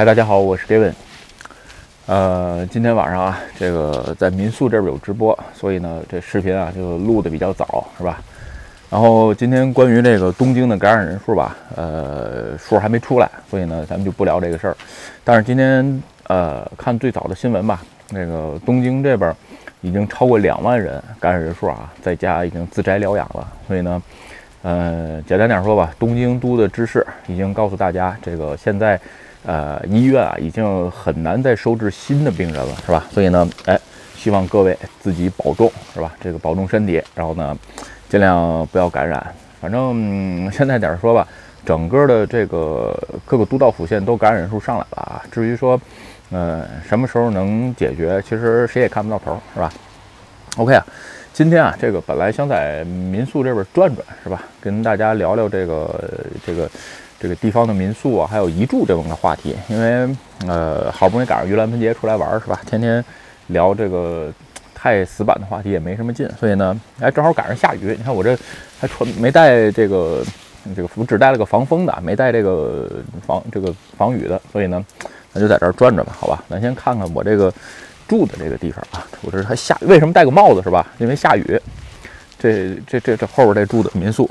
嗨，大家好，我是 David。呃，今天晚上啊，这个在民宿这边有直播，所以呢，这视频啊就录的比较早，是吧？然后今天关于这个东京的感染人数吧，呃，数还没出来，所以呢，咱们就不聊这个事儿。但是今天呃，看最早的新闻吧，那个东京这边已经超过两万人感染人数啊，在家已经自宅疗养了。所以呢，呃，简单点说吧，东京都的知事已经告诉大家，这个现在。呃，医院啊，已经很难再收治新的病人了，是吧？所以呢，哎，希望各位自己保重，是吧？这个保重身体，然后呢，尽量不要感染。反正现在点说吧，整个的这个各个都道府县都感染人数上来了啊。至于说，呃，什么时候能解决，其实谁也看不到头，是吧？OK 啊，今天啊，这个本来想在民宿这边转转，是吧？跟大家聊聊这个这个。这个地方的民宿啊，还有遗住这种的话题，因为呃，好不容易赶上盂兰盆节出来玩是吧？天天聊这个太死板的话题也没什么劲，所以呢，哎，正好赶上下雨。你看我这还穿没带这个这个，我只带了个防风的，没带这个防这个防雨的，所以呢，那就在这儿转转吧，好吧？咱先看看我这个住的这个地方啊，我这还下，为什么戴个帽子是吧？因为下雨。这这这这后边这住的民宿。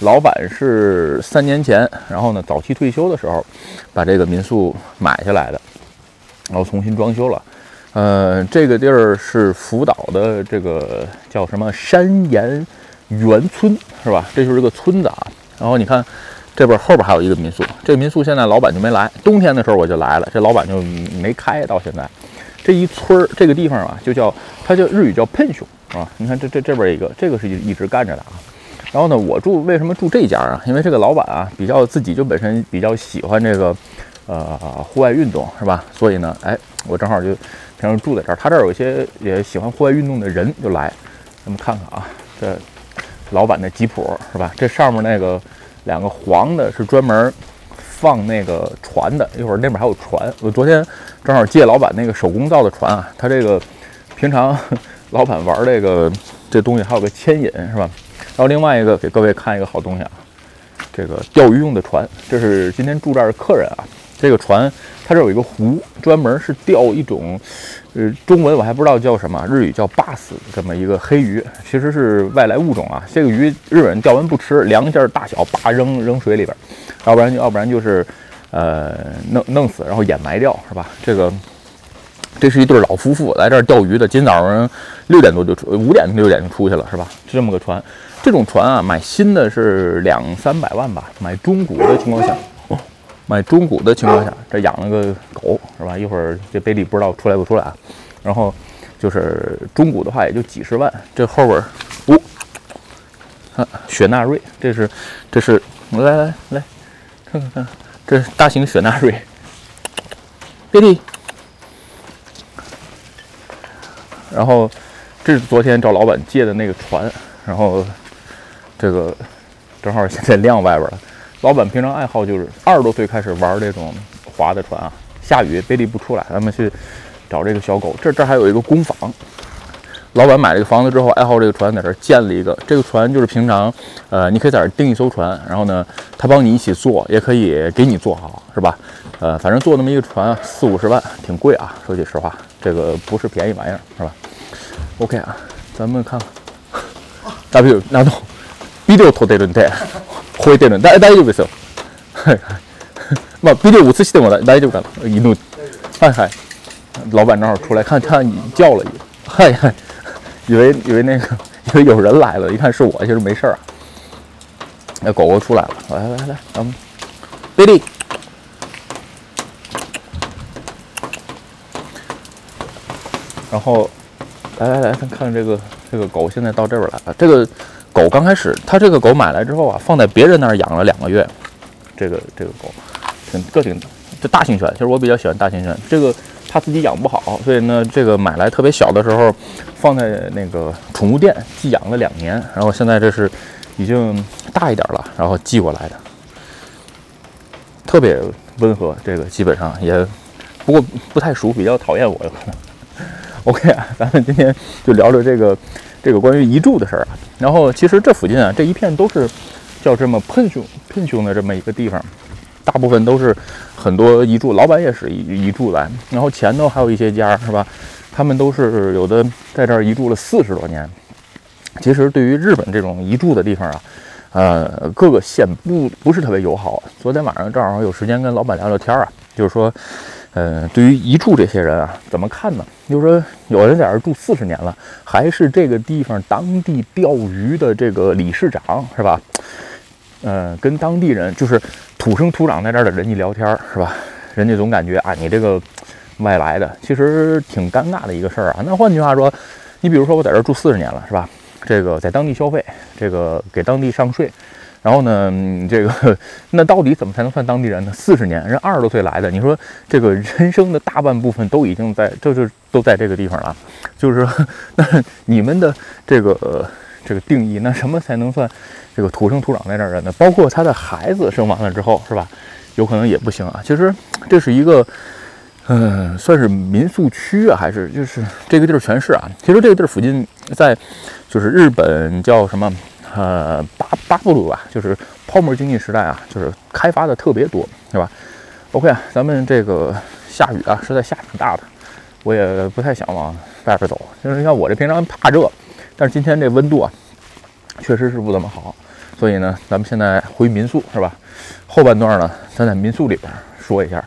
老板是三年前，然后呢，早期退休的时候，把这个民宿买下来的，然后重新装修了。呃，这个地儿是福岛的这个叫什么山岩原村，是吧？这就是个村子啊。然后你看这边后边还有一个民宿，这个民宿现在老板就没来，冬天的时候我就来了，这老板就没开到现在。这一村儿这个地方啊，就叫它叫日语叫喷熊啊。你看这这这边一个，这个是一一直干着的啊。然后呢，我住为什么住这家啊？因为这个老板啊，比较自己就本身比较喜欢这个，呃，户外运动，是吧？所以呢，哎，我正好就平时住在这儿。他这儿有一些也喜欢户外运动的人就来，咱们看看啊，这老板的吉普是吧？这上面那个两个黄的是专门放那个船的，一会儿那边还有船。我昨天正好借老板那个手工造的船啊，他这个平常 老板玩这个这东西还有个牵引，是吧？然后另外一个给各位看一个好东西啊，这个钓鱼用的船，这是今天住这儿的客人啊。这个船它这有一个湖，专门是钓一种，呃，中文我还不知道叫什么，日语叫巴斯这么一个黑鱼，其实是外来物种啊。这个鱼日本人钓完不吃，量件大小，叭扔扔水里边，要不然要不然就是，呃，弄弄死然后掩埋掉，是吧？这个。这是一对老夫妇来这儿钓鱼的，今早上六点多就出，五点六点就出去了，是吧？就这么个船，这种船啊，买新的是两三百万吧，买中古的情况下，买中古的情况下，这养了个狗，是吧？一会儿这贝利不知道出来不出来啊？然后就是中古的话，也就几十万。这后边，哦，看雪纳瑞，这是这是来来来，看看看，这是大型雪纳瑞，贝利。然后，这是昨天找老板借的那个船，然后这个正好现在晾外边了。老板平常爱好就是二十多岁开始玩这种划的船啊，下雨背力不出来，咱们去找这个小狗。这这还有一个工坊，老板买这个房子之后，爱好这个船，在这建了一个。这个船就是平常，呃，你可以在这订一艘船，然后呢，他帮你一起做，也可以给你做好，是吧？呃，反正做那么一个船，四五十万，挺贵啊。说句实话。这个不是便宜玩意儿，是吧？OK 啊，咱们看看。W 拿走ビデオ撮ってるんで超えてるんで大丈夫ですよ。はいはい。まあビデオ映しても大丈夫かな？犬。はいはい。老板正好出来看，看你叫了一，嗨嗨，以为以为那个以为有人来了，一看是我，其实没事儿啊。那狗狗出来了，来来来，咱们，Billy。然后，来来来，咱看这个这个狗现在到这边来了。这个 狗刚开始，他这个狗买来之后啊，放在别人那儿养了两个月。这个这个狗挺个性的，这大型犬。其实我比较喜欢大型犬。这个他自己养不好，所以呢，这个买来特别小的时候，放在那个宠物店寄养了两年。然后现在这是已经大一点了，然后寄过来的，特别温和。这个基本上也不过不太熟，比较讨厌我有可能。OK 啊，咱们今天就聊聊这个这个关于遗住的事儿啊。然后其实这附近啊，这一片都是叫这么喷熊喷熊的这么一个地方，大部分都是很多移住，老板也是移移住来，然后前头还有一些家是吧？他们都是有的在这儿移住了四十多年。其实对于日本这种移住的地方啊，呃，各个县不不是特别友好。昨天晚上正好有时间跟老板聊聊天啊，就是说，呃，对于移住这些人啊，怎么看呢？就是说，有人在这住四十年了，还是这个地方当地钓鱼的这个理事长是吧？呃，跟当地人就是土生土长在这儿的人一聊天是吧？人家总感觉啊，你这个外来的，其实挺尴尬的一个事儿啊。那换句话说，你比如说我在这儿住四十年了是吧？这个在当地消费，这个给当地上税，然后呢，这个 那到底怎么才能算当地人呢？四十年，人二十多岁来的，你说这个人生的大半部分都已经在，这就都在这个地方了，就是说，那你们的这个这个定义，那什么才能算这个土生土长在这儿人呢？包括他的孩子生完了之后，是吧？有可能也不行啊。其实这是一个。嗯，算是民宿区啊，还是就是这个地儿全是啊。其实这个地儿附近，在就是日本叫什么呃巴巴布鲁吧，就是泡沫经济时代啊，就是开发的特别多，是吧？OK 啊，咱们这个下雨啊，实在下挺大的，我也不太想往外边走。就是像我这平常怕热，但是今天这温度啊，确实是不怎么好，所以呢，咱们现在回民宿是吧？后半段呢，咱在民宿里边说一下。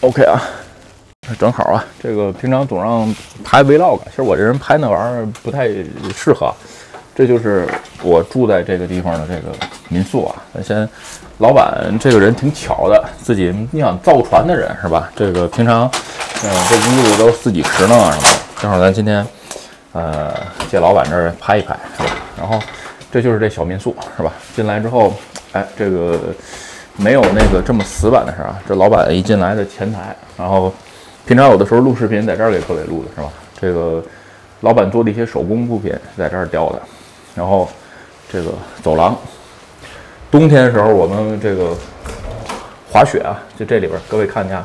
OK 啊，正好啊，这个平常总让拍 Vlog，其实我这人拍那玩意儿不太适合。这就是我住在这个地方的这个民宿啊。咱先，老板这个人挺巧的，自己你想造船的人是吧？这个平常，嗯，这屋子都自己持呢什么。正好咱今天，呃，借老板这儿拍一拍是吧？然后这就是这小民宿是吧？进来之后，哎，这个。没有那个这么死板的事啊！这老板一进来的前台，然后平常有的时候录视频在这儿给各位录的是吧？这个老板做的一些手工物品在这儿雕的，然后这个走廊，冬天的时候我们这个滑雪啊，就这里边各位看一下，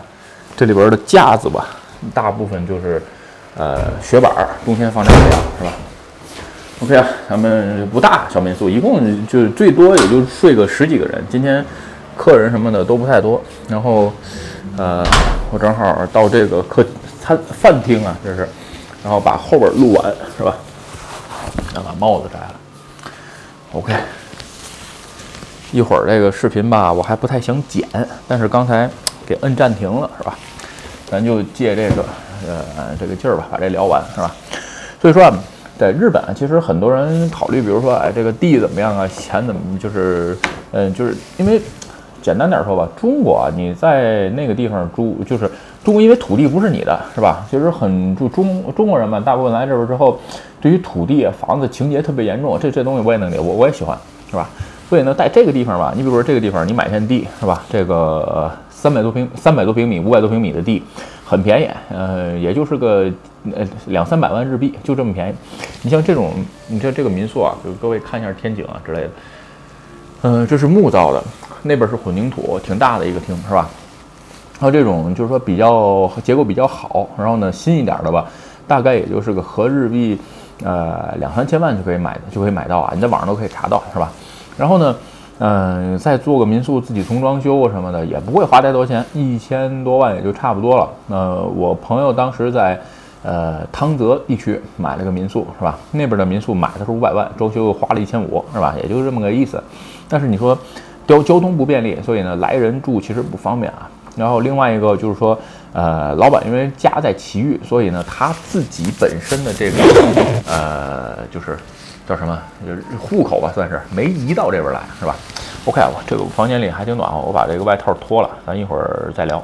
这里边的架子吧，大部分就是呃雪板，冬天放这里是吧？OK 啊，咱们不大小民宿，一共就最多也就睡个十几个人，今天。客人什么的都不太多，然后，呃，我正好到这个客餐饭厅啊，这是，然后把后边录完是吧？然后把帽子摘了，OK。一会儿这个视频吧，我还不太想剪，但是刚才给摁暂停了是吧？咱就借这个呃这个劲儿吧，把这聊完是吧？所以说啊，在日本其实很多人考虑，比如说哎这个地怎么样啊，钱怎么就是嗯就是因为。简单点说吧，中国，你在那个地方住，就是中国，因为土地不是你的，是吧？其实很就中中国人嘛，大部分来这边之后，对于土地啊、房子情节特别严重。这这东西我也能理解，我我也喜欢，是吧？所以呢，在这个地方吧，你比如说这个地方，你买片地，是吧？这个三百多平、三百多平米、五百多平米的地，很便宜，呃，也就是个呃两三百万日币，就这么便宜。你像这种，你像这个民宿啊，就各位看一下天井啊之类的，嗯，这是木造的。那边是混凝土，挺大的一个厅，是吧？还有这种就是说比较结构比较好，然后呢新一点的吧，大概也就是个合日币，呃两三千万就可以买，就可以买到啊，你在网上都可以查到，是吧？然后呢，嗯，再做个民宿，自己重装修什么的，也不会花太多钱，一千多万也就差不多了。那我朋友当时在呃汤泽地区买了个民宿，是吧？那边的民宿买的是五百万，装修又花了一千五，是吧？也就是这么个意思。但是你说。交交通不便利，所以呢，来人住其实不方便啊。然后另外一个就是说，呃，老板因为家在祁玉，所以呢，他自己本身的这个，呃，就是叫什么，就是户口吧，算是没移到这边来，是吧？OK，我这个房间里还挺暖和，我把这个外套脱了，咱一会儿再聊。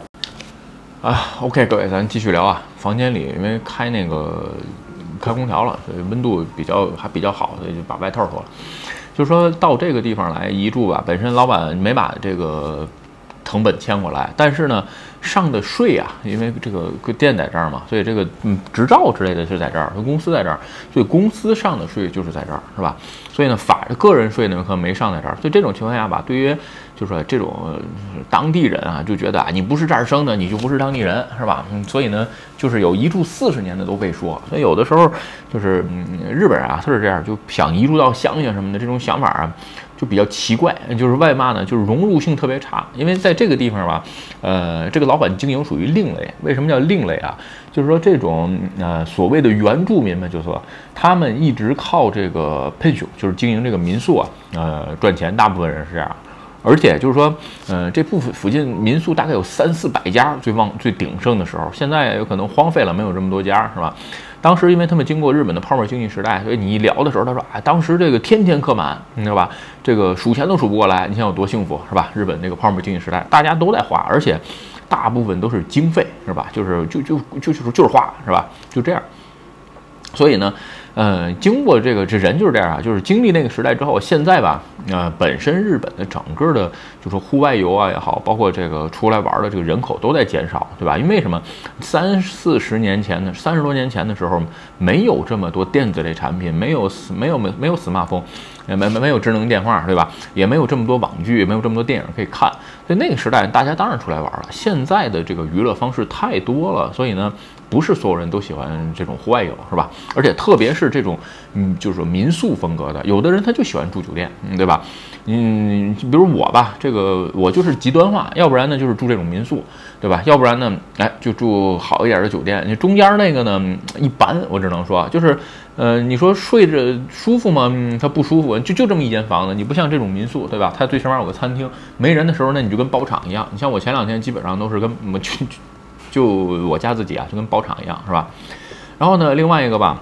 啊，OK，各位，咱继续聊啊。房间里因为开那个开空调了，所以温度比较还比较好，所以就把外套脱了。就是说到这个地方来移住吧，本身老板没把这个成本迁过来，但是呢，上的税啊，因为这个店在这儿嘛，所以这个嗯执照之类的是在这儿，公司在这儿，所以公司上的税就是在这儿，是吧？所以呢，法个人税呢可能没上在这儿，所以这种情况下吧，对于就是说这种当地人啊，就觉得啊，你不是这儿生的，你就不是当地人，是吧？嗯，所以呢，就是有移住四十年的都被说，所以有的时候就是嗯，日本人啊，他是这样，就想移住到乡下什么的，这种想法啊，就比较奇怪，就是外贸呢，就是融入性特别差。因为在这个地方吧，呃，这个老板经营属于另类。为什么叫另类啊？就是说这种呃所谓的原住民们，就说他们一直靠这个 p e n s i o 就是经营这个民宿啊，呃赚钱。大部分人是这样。而且就是说，呃，这部分附近民宿大概有三四百家，最旺最鼎盛的时候，现在有可能荒废了，没有这么多家，是吧？当时因为他们经过日本的泡沫经济时代，所以你一聊的时候，他说，哎，当时这个天天客满，你知道吧？这个数钱都数不过来，你想有多幸福，是吧？日本那个泡沫经济时代，大家都在花，而且大部分都是经费，是吧？就是就就就就是就是花，是吧？就这样，所以呢。呃，经过这个，这人就是这样啊，就是经历那个时代之后，现在吧，呃，本身日本的整个的，就说户外游啊也好，包括这个出来玩的这个人口都在减少，对吧？因为什么？三四十年前的，三十多年前的时候，没有这么多电子类产品，没有没有没没有 smartphone，没没没有智能电话，对吧？也没有这么多网剧，没有这么多电影可以看。在那个时代，大家当然出来玩了。现在的这个娱乐方式太多了，所以呢。不是所有人都喜欢这种户外游，是吧？而且特别是这种，嗯，就是民宿风格的，有的人他就喜欢住酒店，嗯，对吧？嗯，比如我吧，这个我就是极端化，要不然呢就是住这种民宿，对吧？要不然呢，哎，就住好一点的酒店。你中间那个呢，一般，我只能说，就是，呃，你说睡着舒服吗？它不舒服，就就这么一间房子，你不像这种民宿，对吧？它最起码有个餐厅，没人的时候呢，你就跟包场一样。你像我前两天基本上都是跟 我去。就我家自己啊，就跟包场一样，是吧？然后呢，另外一个吧，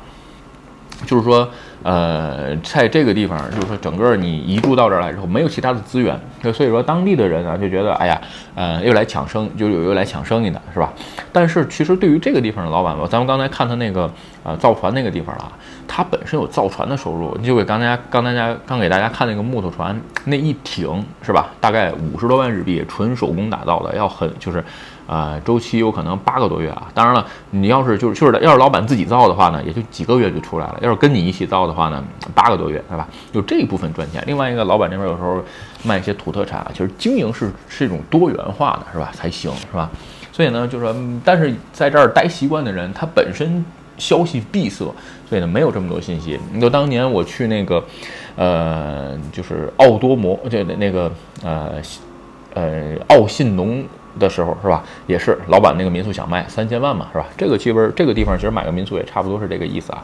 就是说，呃，在这个地方，就是说，整个你移住到这儿来之后，没有其他的资源，所以说当地的人啊，就觉得，哎呀，呃，又来抢生，就有又来抢生意的，是吧？但是其实对于这个地方的老板吧，咱们刚才看他那个呃造船那个地方了，他本身有造船的收入，就给刚才刚大家刚给大家看那个木头船，那一艇是吧？大概五十多万日币，纯手工打造的，要很就是。啊，周期有可能八个多月啊！当然了，你要是就是就是要是老板自己造的话呢，也就几个月就出来了；要是跟你一起造的话呢，八个多月，对吧？就这一部分赚钱。另外一个老板这边有时候卖一些土特产啊，其实经营是是一种多元化的，是吧？才行，是吧？所以呢，就是说，但是在这儿待习惯的人，他本身消息闭塞，所以呢，没有这么多信息。你就当年我去那个，呃，就是奥多摩，就那个呃呃奥信农。的时候是吧，也是老板那个民宿想卖三千万嘛，是吧？这个气温，这个地方其实买个民宿也差不多是这个意思啊。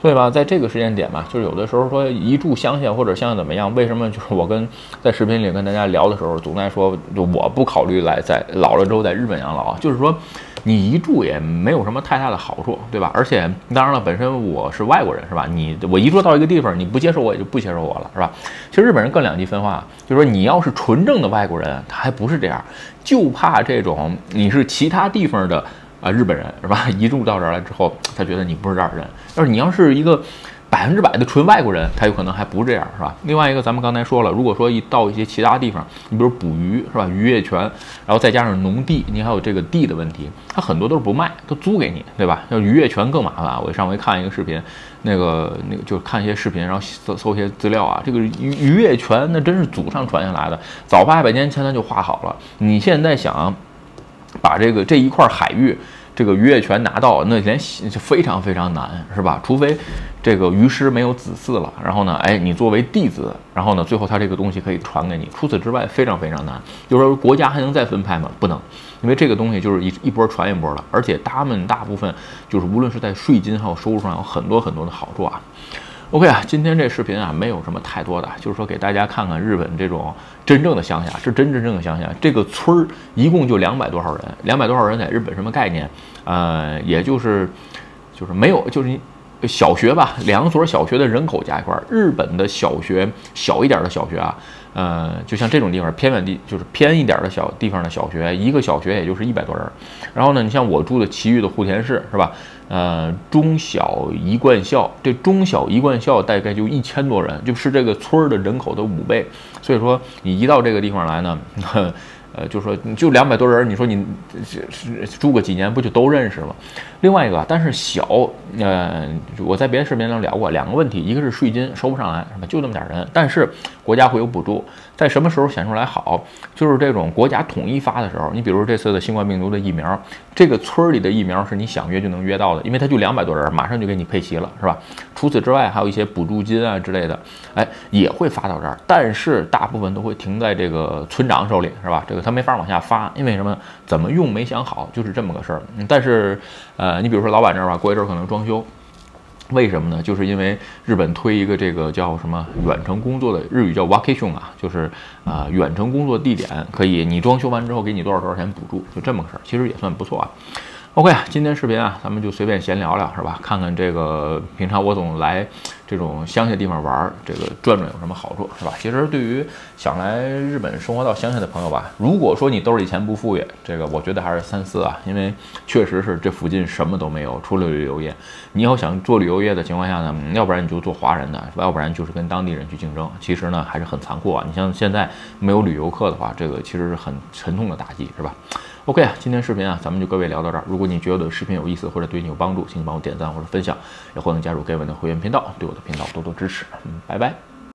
所以吧，在这个时间点嘛，就是有的时候说一住乡下或者乡下怎么样？为什么就是我跟在视频里跟大家聊的时候，总在说就我不考虑来在老了之后在日本养老，就是说。你一住也没有什么太大的好处，对吧？而且当然了，本身我是外国人，是吧？你我一住到一个地方，你不接受我，也就不接受我了，是吧？其实日本人更两极分化，就是说你要是纯正的外国人，他还不是这样，就怕这种你是其他地方的啊日本人，是吧？一住到这儿来之后，他觉得你不是这儿人。要是你要是一个。百分之百的纯外国人，他有可能还不这样，是吧？另外一个，咱们刚才说了，如果说一到一些其他地方，你比如捕鱼，是吧？渔业权，然后再加上农地，你还有这个地的问题，他很多都是不卖，都租给你，对吧？要渔业权更麻烦。我上回看一个视频，那个那个就看一些视频，然后搜搜一些资料啊，这个渔渔业权那真是祖上传下来的，早八百年前他就画好了。你现在想把这个这一块海域。这个渔业权拿到，那连就非常非常难，是吧？除非这个鱼师没有子嗣了，然后呢，哎，你作为弟子，然后呢，最后他这个东西可以传给你。除此之外，非常非常难。就是说，国家还能再分派吗？不能，因为这个东西就是一一波传一波了，而且他们大部分就是无论是在税金还有收入上有很多很多的好处啊。OK 啊，今天这视频啊，没有什么太多的，就是说给大家看看日本这种真正的乡下，是真真正的乡下。这个村儿一共就两百多少人，两百多少人在日本什么概念？呃，也就是，就是没有，就是小学吧，两所小学的人口加一块儿，日本的小学小一点的小学啊。呃，就像这种地方偏远地，就是偏一点的小地方的小学，一个小学也就是一百多人。然后呢，你像我住的奇遇的户田市，是吧？呃，中小一贯校，这中小一贯校大概就一千多人，就是这个村儿的人口的五倍。所以说，你一到这个地方来呢。呃，就说就两百多人，你说你是住个几年不就都认识了？另外一个，但是小，呃，我在别的视频上聊过两个问题，一个是税金收不上来，是吧？就那么点人，但是国家会有补助。在什么时候显出来好？就是这种国家统一发的时候。你比如这次的新冠病毒的疫苗，这个村里的疫苗是你想约就能约到的，因为它就两百多人，马上就给你配齐了，是吧？除此之外，还有一些补助金啊之类的，哎，也会发到这儿，但是大部分都会停在这个村长手里，是吧？这个他没法往下发，因为什么？怎么用没想好，就是这么个事儿。但是，呃，你比如说老板这儿吧，过一阵儿可能装修。为什么呢？就是因为日本推一个这个叫什么远程工作的日语叫 vacation 啊，就是啊远程工作地点可以你装修完之后给你多少多少钱补助，就这么个事儿，其实也算不错啊。OK，今天视频啊，咱们就随便闲聊聊，是吧？看看这个平常我总来这种乡下地方玩，这个转转有什么好处，是吧？其实对于想来日本生活到乡下的朋友吧，如果说你兜里钱不富裕，这个我觉得还是三思啊，因为确实是这附近什么都没有，除了旅游业。你要想做旅游业的情况下呢，要不然你就做华人的，要不然就是跟当地人去竞争。其实呢，还是很残酷啊。你像现在没有旅游客的话，这个其实是很沉痛的打击，是吧？OK 啊，今天视频啊，咱们就各位聊到这儿。如果你觉得视频有意思或者对你有帮助，请你帮我点赞或者分享，也欢迎加入盖文的会员频道，对我的频道多多支持。嗯，拜拜。